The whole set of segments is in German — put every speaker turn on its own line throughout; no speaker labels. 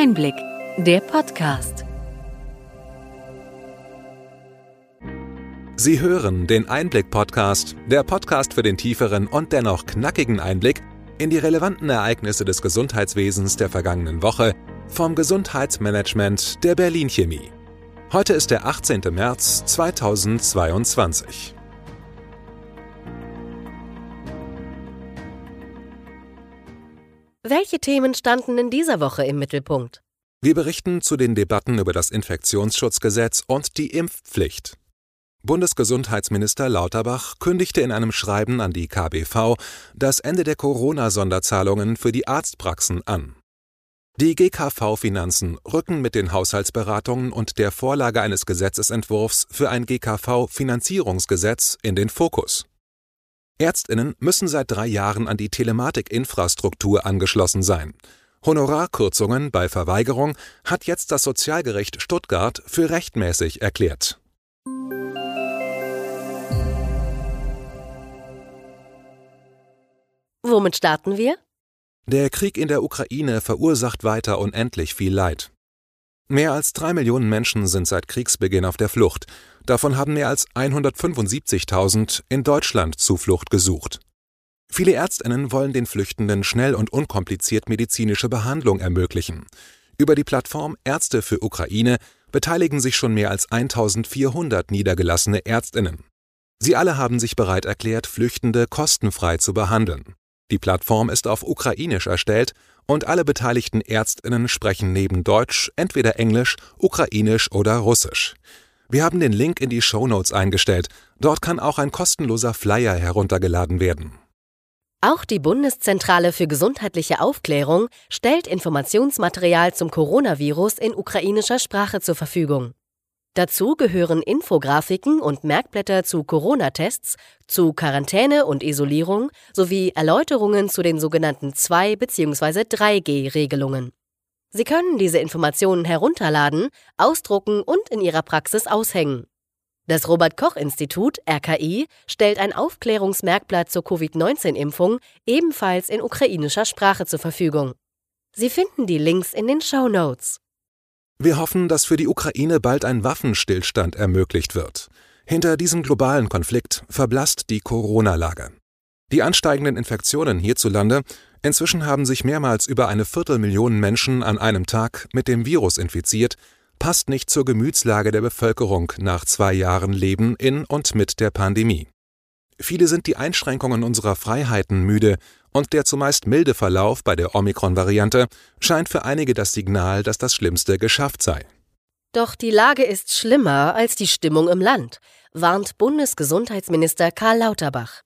Einblick, der Podcast.
Sie hören den Einblick-Podcast, der Podcast für den tieferen und dennoch knackigen Einblick in die relevanten Ereignisse des Gesundheitswesens der vergangenen Woche vom Gesundheitsmanagement der Berlin Chemie. Heute ist der 18. März 2022.
Welche Themen standen in dieser Woche im Mittelpunkt?
Wir berichten zu den Debatten über das Infektionsschutzgesetz und die Impfpflicht. Bundesgesundheitsminister Lauterbach kündigte in einem Schreiben an die KBV das Ende der Corona-Sonderzahlungen für die Arztpraxen an. Die GKV-Finanzen rücken mit den Haushaltsberatungen und der Vorlage eines Gesetzesentwurfs für ein GKV-Finanzierungsgesetz in den Fokus. Ärztinnen müssen seit drei Jahren an die Telematikinfrastruktur angeschlossen sein. Honorarkürzungen bei Verweigerung hat jetzt das Sozialgericht Stuttgart für rechtmäßig erklärt.
Womit starten wir?
Der Krieg in der Ukraine verursacht weiter unendlich viel Leid. Mehr als drei Millionen Menschen sind seit Kriegsbeginn auf der Flucht. Davon haben mehr als 175.000 in Deutschland Zuflucht gesucht. Viele Ärztinnen wollen den Flüchtenden schnell und unkompliziert medizinische Behandlung ermöglichen. Über die Plattform Ärzte für Ukraine beteiligen sich schon mehr als 1400 niedergelassene Ärztinnen. Sie alle haben sich bereit erklärt, Flüchtende kostenfrei zu behandeln. Die Plattform ist auf Ukrainisch erstellt und alle beteiligten Ärztinnen sprechen neben Deutsch entweder Englisch, Ukrainisch oder Russisch. Wir haben den Link in die Show Notes eingestellt. Dort kann auch ein kostenloser Flyer heruntergeladen werden.
Auch die Bundeszentrale für gesundheitliche Aufklärung stellt Informationsmaterial zum Coronavirus in ukrainischer Sprache zur Verfügung. Dazu gehören Infografiken und Merkblätter zu Corona-Tests, zu Quarantäne und Isolierung sowie Erläuterungen zu den sogenannten 2 bzw. 3G-Regelungen. Sie können diese Informationen herunterladen, ausdrucken und in Ihrer Praxis aushängen. Das Robert Koch Institut RKI stellt ein Aufklärungsmerkblatt zur Covid-19-Impfung ebenfalls in ukrainischer Sprache zur Verfügung. Sie finden die Links in den Show Notes.
Wir hoffen, dass für die Ukraine bald ein Waffenstillstand ermöglicht wird. Hinter diesem globalen Konflikt verblasst die Corona-Lage. Die ansteigenden Infektionen hierzulande, inzwischen haben sich mehrmals über eine Viertelmillion Menschen an einem Tag mit dem Virus infiziert, passt nicht zur Gemütslage der Bevölkerung nach zwei Jahren Leben in und mit der Pandemie. Viele sind die Einschränkungen unserer Freiheiten müde und der zumeist milde Verlauf bei der Omikron-Variante scheint für einige das Signal, dass das Schlimmste geschafft sei.
Doch die Lage ist schlimmer als die Stimmung im Land, warnt Bundesgesundheitsminister Karl Lauterbach.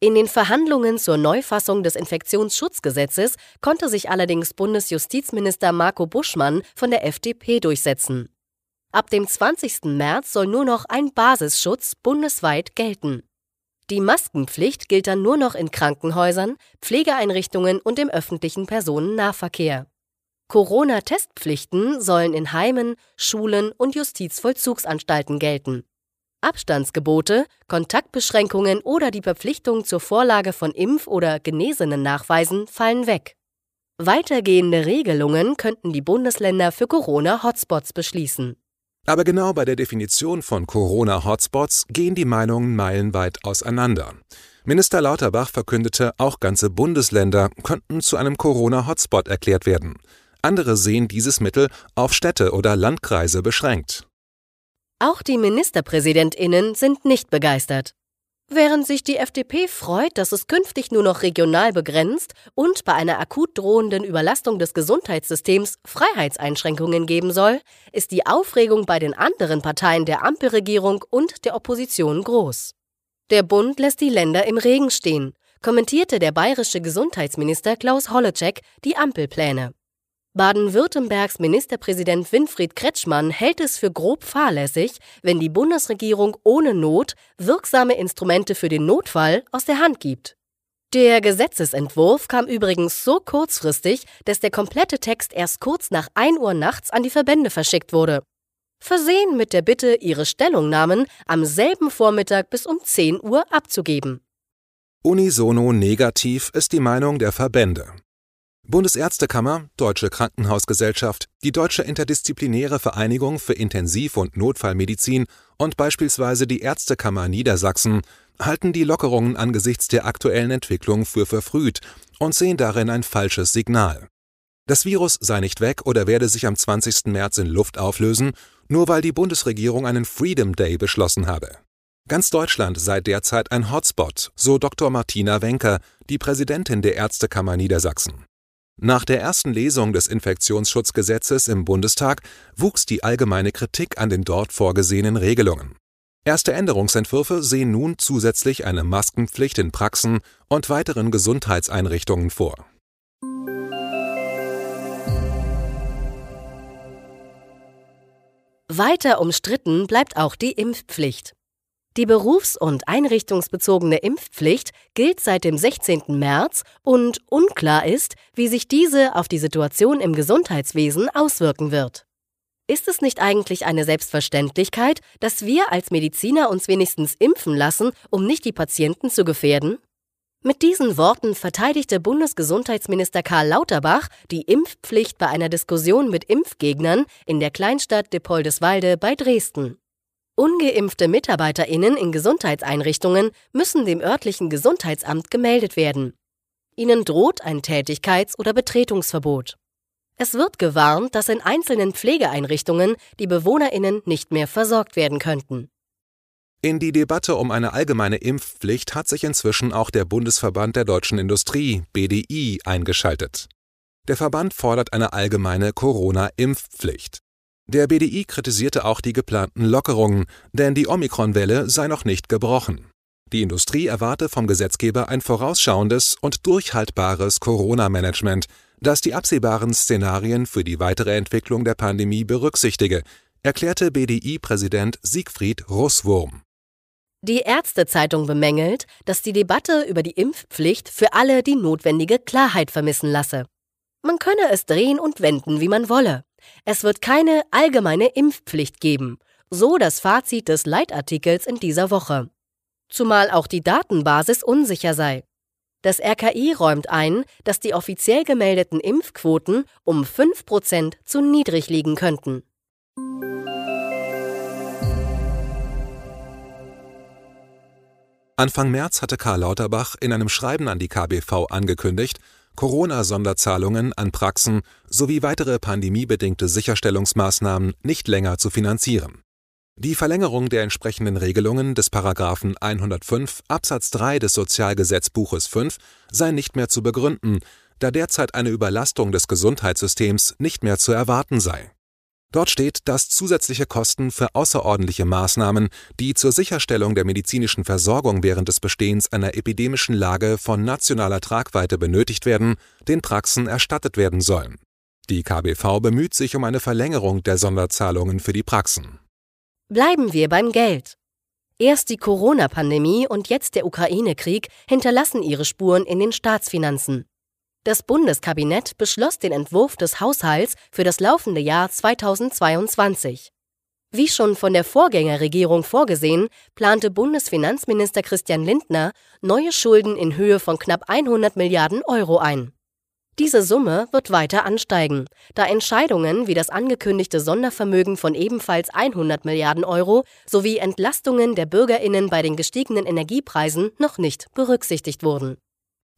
In den Verhandlungen zur Neufassung des Infektionsschutzgesetzes konnte sich allerdings Bundesjustizminister Marco Buschmann von der FDP durchsetzen. Ab dem 20. März soll nur noch ein Basisschutz bundesweit gelten. Die Maskenpflicht gilt dann nur noch in Krankenhäusern, Pflegeeinrichtungen und im öffentlichen Personennahverkehr. Corona-Testpflichten sollen in Heimen, Schulen und Justizvollzugsanstalten gelten. Abstandsgebote, Kontaktbeschränkungen oder die Verpflichtung zur Vorlage von Impf- oder genesenen Nachweisen fallen weg. Weitergehende Regelungen könnten die Bundesländer für Corona-Hotspots beschließen.
Aber genau bei der Definition von Corona-Hotspots gehen die Meinungen meilenweit auseinander. Minister Lauterbach verkündete, auch ganze Bundesländer könnten zu einem Corona-Hotspot erklärt werden. Andere sehen dieses Mittel auf Städte oder Landkreise beschränkt.
Auch die Ministerpräsidentinnen sind nicht begeistert. Während sich die FDP freut, dass es künftig nur noch regional begrenzt und bei einer akut drohenden Überlastung des Gesundheitssystems Freiheitseinschränkungen geben soll, ist die Aufregung bei den anderen Parteien der Ampelregierung und der Opposition groß. Der Bund lässt die Länder im Regen stehen, kommentierte der bayerische Gesundheitsminister Klaus Holleczek die Ampelpläne. Baden-Württembergs Ministerpräsident Winfried Kretschmann hält es für grob fahrlässig, wenn die Bundesregierung ohne Not wirksame Instrumente für den Notfall aus der Hand gibt. Der Gesetzesentwurf kam übrigens so kurzfristig, dass der komplette Text erst kurz nach 1 Uhr nachts an die Verbände verschickt wurde. Versehen mit der Bitte, ihre Stellungnahmen am selben Vormittag bis um 10 Uhr abzugeben.
Unisono negativ ist die Meinung der Verbände. Bundesärztekammer, Deutsche Krankenhausgesellschaft, die Deutsche Interdisziplinäre Vereinigung für Intensiv- und Notfallmedizin und beispielsweise die Ärztekammer Niedersachsen halten die Lockerungen angesichts der aktuellen Entwicklung für verfrüht und sehen darin ein falsches Signal. Das Virus sei nicht weg oder werde sich am 20. März in Luft auflösen, nur weil die Bundesregierung einen Freedom Day beschlossen habe. Ganz Deutschland sei derzeit ein Hotspot, so Dr. Martina Wenker, die Präsidentin der Ärztekammer Niedersachsen. Nach der ersten Lesung des Infektionsschutzgesetzes im Bundestag wuchs die allgemeine Kritik an den dort vorgesehenen Regelungen. Erste Änderungsentwürfe sehen nun zusätzlich eine Maskenpflicht in Praxen und weiteren Gesundheitseinrichtungen vor.
Weiter umstritten bleibt auch die Impfpflicht. Die berufs- und einrichtungsbezogene Impfpflicht gilt seit dem 16. März und unklar ist, wie sich diese auf die Situation im Gesundheitswesen auswirken wird. Ist es nicht eigentlich eine Selbstverständlichkeit, dass wir als Mediziner uns wenigstens impfen lassen, um nicht die Patienten zu gefährden? Mit diesen Worten verteidigte Bundesgesundheitsminister Karl Lauterbach die Impfpflicht bei einer Diskussion mit Impfgegnern in der Kleinstadt Depoldeswalde bei Dresden. Ungeimpfte Mitarbeiterinnen in Gesundheitseinrichtungen müssen dem örtlichen Gesundheitsamt gemeldet werden. Ihnen droht ein Tätigkeits- oder Betretungsverbot. Es wird gewarnt, dass in einzelnen Pflegeeinrichtungen die Bewohnerinnen nicht mehr versorgt werden könnten.
In die Debatte um eine allgemeine Impfpflicht hat sich inzwischen auch der Bundesverband der deutschen Industrie BDI eingeschaltet. Der Verband fordert eine allgemeine Corona-Impfpflicht. Der BDI kritisierte auch die geplanten Lockerungen, denn die Omikron-Welle sei noch nicht gebrochen. Die Industrie erwarte vom Gesetzgeber ein vorausschauendes und durchhaltbares Corona-Management, das die absehbaren Szenarien für die weitere Entwicklung der Pandemie berücksichtige, erklärte BDI-Präsident Siegfried Russwurm.
Die Ärztezeitung bemängelt, dass die Debatte über die Impfpflicht für alle die notwendige Klarheit vermissen lasse. Man könne es drehen und wenden, wie man wolle. Es wird keine allgemeine Impfpflicht geben, so das Fazit des Leitartikels in dieser Woche. Zumal auch die Datenbasis unsicher sei. Das RKI räumt ein, dass die offiziell gemeldeten Impfquoten um 5% zu niedrig liegen könnten.
Anfang März hatte Karl Lauterbach in einem Schreiben an die KBV angekündigt, Corona-Sonderzahlungen an Praxen sowie weitere pandemiebedingte Sicherstellungsmaßnahmen nicht länger zu finanzieren. Die Verlängerung der entsprechenden Regelungen des Paragraphen 105 Absatz 3 des Sozialgesetzbuches 5 sei nicht mehr zu begründen, da derzeit eine Überlastung des Gesundheitssystems nicht mehr zu erwarten sei Dort steht, dass zusätzliche Kosten für außerordentliche Maßnahmen, die zur Sicherstellung der medizinischen Versorgung während des Bestehens einer epidemischen Lage von nationaler Tragweite benötigt werden, den Praxen erstattet werden sollen. Die KBV bemüht sich um eine Verlängerung der Sonderzahlungen für die Praxen.
Bleiben wir beim Geld. Erst die Corona-Pandemie und jetzt der Ukraine-Krieg hinterlassen ihre Spuren in den Staatsfinanzen. Das Bundeskabinett beschloss den Entwurf des Haushalts für das laufende Jahr 2022. Wie schon von der Vorgängerregierung vorgesehen, plante Bundesfinanzminister Christian Lindner neue Schulden in Höhe von knapp 100 Milliarden Euro ein. Diese Summe wird weiter ansteigen, da Entscheidungen wie das angekündigte Sondervermögen von ebenfalls 100 Milliarden Euro sowie Entlastungen der Bürgerinnen bei den gestiegenen Energiepreisen noch nicht berücksichtigt wurden.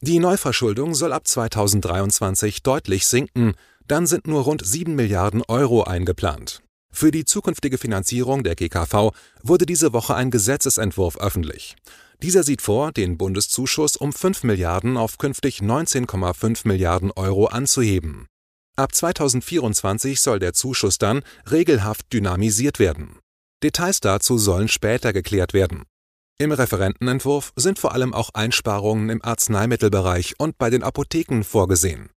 Die Neuverschuldung soll ab 2023 deutlich sinken, dann sind nur rund 7 Milliarden Euro eingeplant. Für die zukünftige Finanzierung der GKV wurde diese Woche ein Gesetzesentwurf öffentlich. Dieser sieht vor, den Bundeszuschuss um 5 Milliarden auf künftig 19,5 Milliarden Euro anzuheben. Ab 2024 soll der Zuschuss dann regelhaft dynamisiert werden. Details dazu sollen später geklärt werden. Im Referentenentwurf sind vor allem auch Einsparungen im Arzneimittelbereich und bei den Apotheken vorgesehen.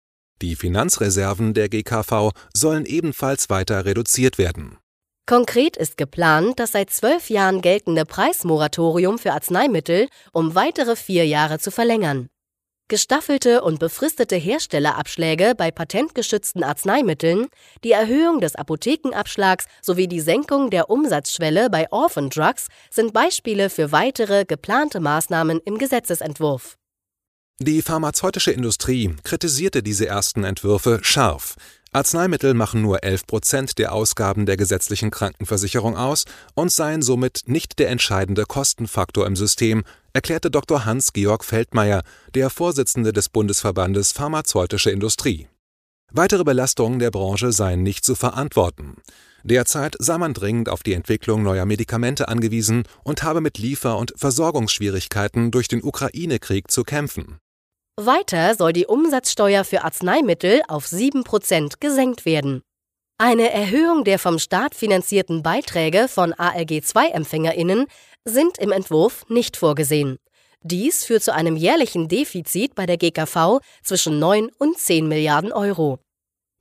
Die Finanzreserven der GKV sollen ebenfalls weiter reduziert werden.
Konkret ist geplant, das seit zwölf Jahren geltende Preismoratorium für Arzneimittel um weitere vier Jahre zu verlängern. Gestaffelte und befristete Herstellerabschläge bei patentgeschützten Arzneimitteln, die Erhöhung des Apothekenabschlags sowie die Senkung der Umsatzschwelle bei Orphan Drugs sind Beispiele für weitere geplante Maßnahmen im Gesetzesentwurf.
Die pharmazeutische Industrie kritisierte diese ersten Entwürfe scharf. Arzneimittel machen nur 11 Prozent der Ausgaben der gesetzlichen Krankenversicherung aus und seien somit nicht der entscheidende Kostenfaktor im System, erklärte Dr. Hans-Georg Feldmayer, der Vorsitzende des Bundesverbandes Pharmazeutische Industrie. Weitere Belastungen der Branche seien nicht zu verantworten. Derzeit sei man dringend auf die Entwicklung neuer Medikamente angewiesen und habe mit Liefer- und Versorgungsschwierigkeiten durch den Ukraine-Krieg zu kämpfen.
Weiter soll die Umsatzsteuer für Arzneimittel auf 7% gesenkt werden. Eine Erhöhung der vom Staat finanzierten Beiträge von ALG-II-EmpfängerInnen sind im Entwurf nicht vorgesehen. Dies führt zu einem jährlichen Defizit bei der GKV zwischen 9 und 10 Milliarden Euro.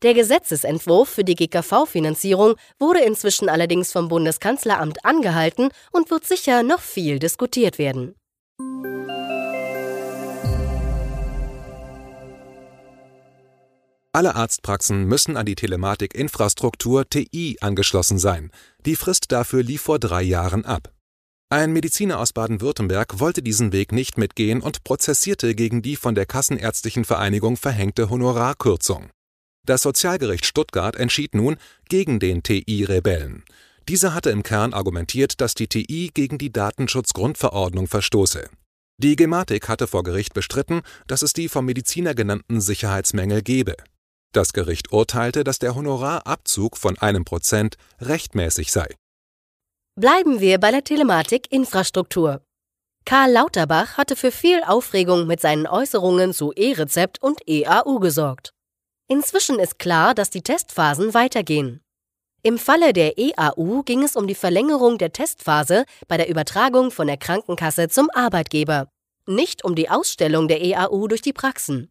Der Gesetzesentwurf für die GKV-Finanzierung wurde inzwischen allerdings vom Bundeskanzleramt angehalten und wird sicher noch viel diskutiert werden.
Alle Arztpraxen müssen an die Telematikinfrastruktur TI angeschlossen sein. Die Frist dafür lief vor drei Jahren ab. Ein Mediziner aus Baden-Württemberg wollte diesen Weg nicht mitgehen und prozessierte gegen die von der Kassenärztlichen Vereinigung verhängte Honorarkürzung. Das Sozialgericht Stuttgart entschied nun gegen den TI-Rebellen. Dieser hatte im Kern argumentiert, dass die TI gegen die Datenschutzgrundverordnung verstoße. Die Gematik hatte vor Gericht bestritten, dass es die vom Mediziner genannten Sicherheitsmängel gebe. Das Gericht urteilte, dass der Honorarabzug von einem Prozent rechtmäßig sei.
Bleiben wir bei der Telematik-Infrastruktur. Karl Lauterbach hatte für viel Aufregung mit seinen Äußerungen zu E-Rezept und EAU gesorgt. Inzwischen ist klar, dass die Testphasen weitergehen. Im Falle der EAU ging es um die Verlängerung der Testphase bei der Übertragung von der Krankenkasse zum Arbeitgeber, nicht um die Ausstellung der EAU durch die Praxen.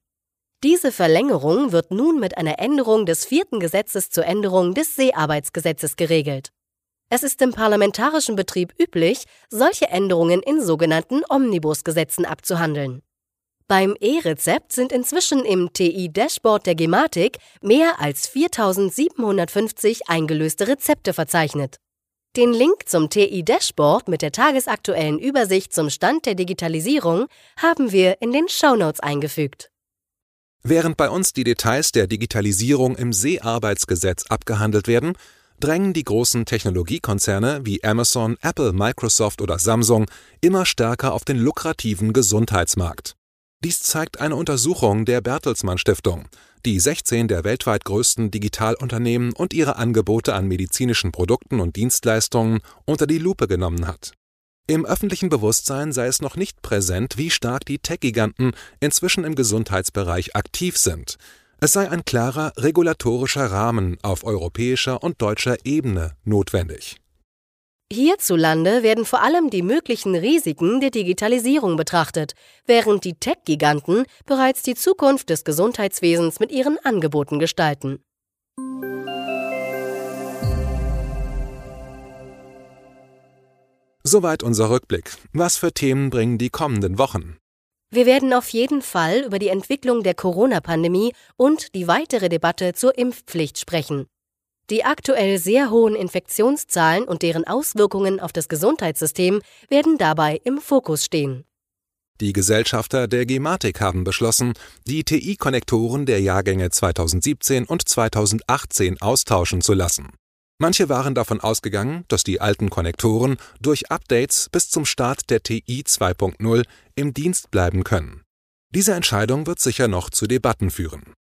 Diese Verlängerung wird nun mit einer Änderung des vierten Gesetzes zur Änderung des Seearbeitsgesetzes geregelt. Es ist im parlamentarischen Betrieb üblich, solche Änderungen in sogenannten Omnibusgesetzen abzuhandeln. Beim E-Rezept sind inzwischen im TI-Dashboard der Gematik mehr als 4750 eingelöste Rezepte verzeichnet. Den Link zum TI-Dashboard mit der tagesaktuellen Übersicht zum Stand der Digitalisierung haben wir in den Shownotes eingefügt.
Während bei uns die Details der Digitalisierung im Seearbeitsgesetz abgehandelt werden, drängen die großen Technologiekonzerne wie Amazon, Apple, Microsoft oder Samsung immer stärker auf den lukrativen Gesundheitsmarkt. Dies zeigt eine Untersuchung der Bertelsmann Stiftung, die 16 der weltweit größten Digitalunternehmen und ihre Angebote an medizinischen Produkten und Dienstleistungen unter die Lupe genommen hat. Im öffentlichen Bewusstsein sei es noch nicht präsent, wie stark die Tech-Giganten inzwischen im Gesundheitsbereich aktiv sind. Es sei ein klarer regulatorischer Rahmen auf europäischer und deutscher Ebene notwendig.
Hierzulande werden vor allem die möglichen Risiken der Digitalisierung betrachtet, während die Tech-Giganten bereits die Zukunft des Gesundheitswesens mit ihren Angeboten gestalten.
Soweit unser Rückblick. Was für Themen bringen die kommenden Wochen?
Wir werden auf jeden Fall über die Entwicklung der Corona-Pandemie und die weitere Debatte zur Impfpflicht sprechen. Die aktuell sehr hohen Infektionszahlen und deren Auswirkungen auf das Gesundheitssystem werden dabei im Fokus stehen.
Die Gesellschafter der Gematik haben beschlossen, die TI-Konnektoren der Jahrgänge 2017 und 2018 austauschen zu lassen. Manche waren davon ausgegangen, dass die alten Konnektoren durch Updates bis zum Start der TI 2.0 im Dienst bleiben können. Diese Entscheidung wird sicher noch zu Debatten führen.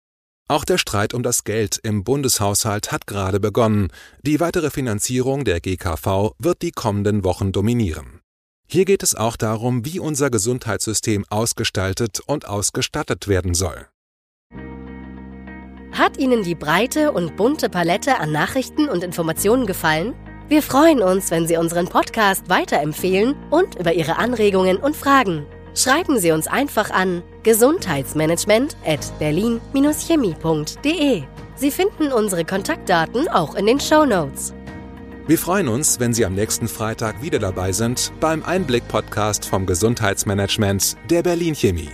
Auch der Streit um das Geld im Bundeshaushalt hat gerade begonnen. Die weitere Finanzierung der GKV wird die kommenden Wochen dominieren. Hier geht es auch darum, wie unser Gesundheitssystem ausgestaltet und ausgestattet werden soll.
Hat Ihnen die breite und bunte Palette an Nachrichten und Informationen gefallen? Wir freuen uns, wenn Sie unseren Podcast weiterempfehlen und über Ihre Anregungen und Fragen. Schreiben Sie uns einfach an gesundheitsmanagement at berlin-chemie.de. Sie finden unsere Kontaktdaten auch in den Show Notes.
Wir freuen uns, wenn Sie am nächsten Freitag wieder dabei sind beim Einblick-Podcast vom Gesundheitsmanagement der Berlin Chemie.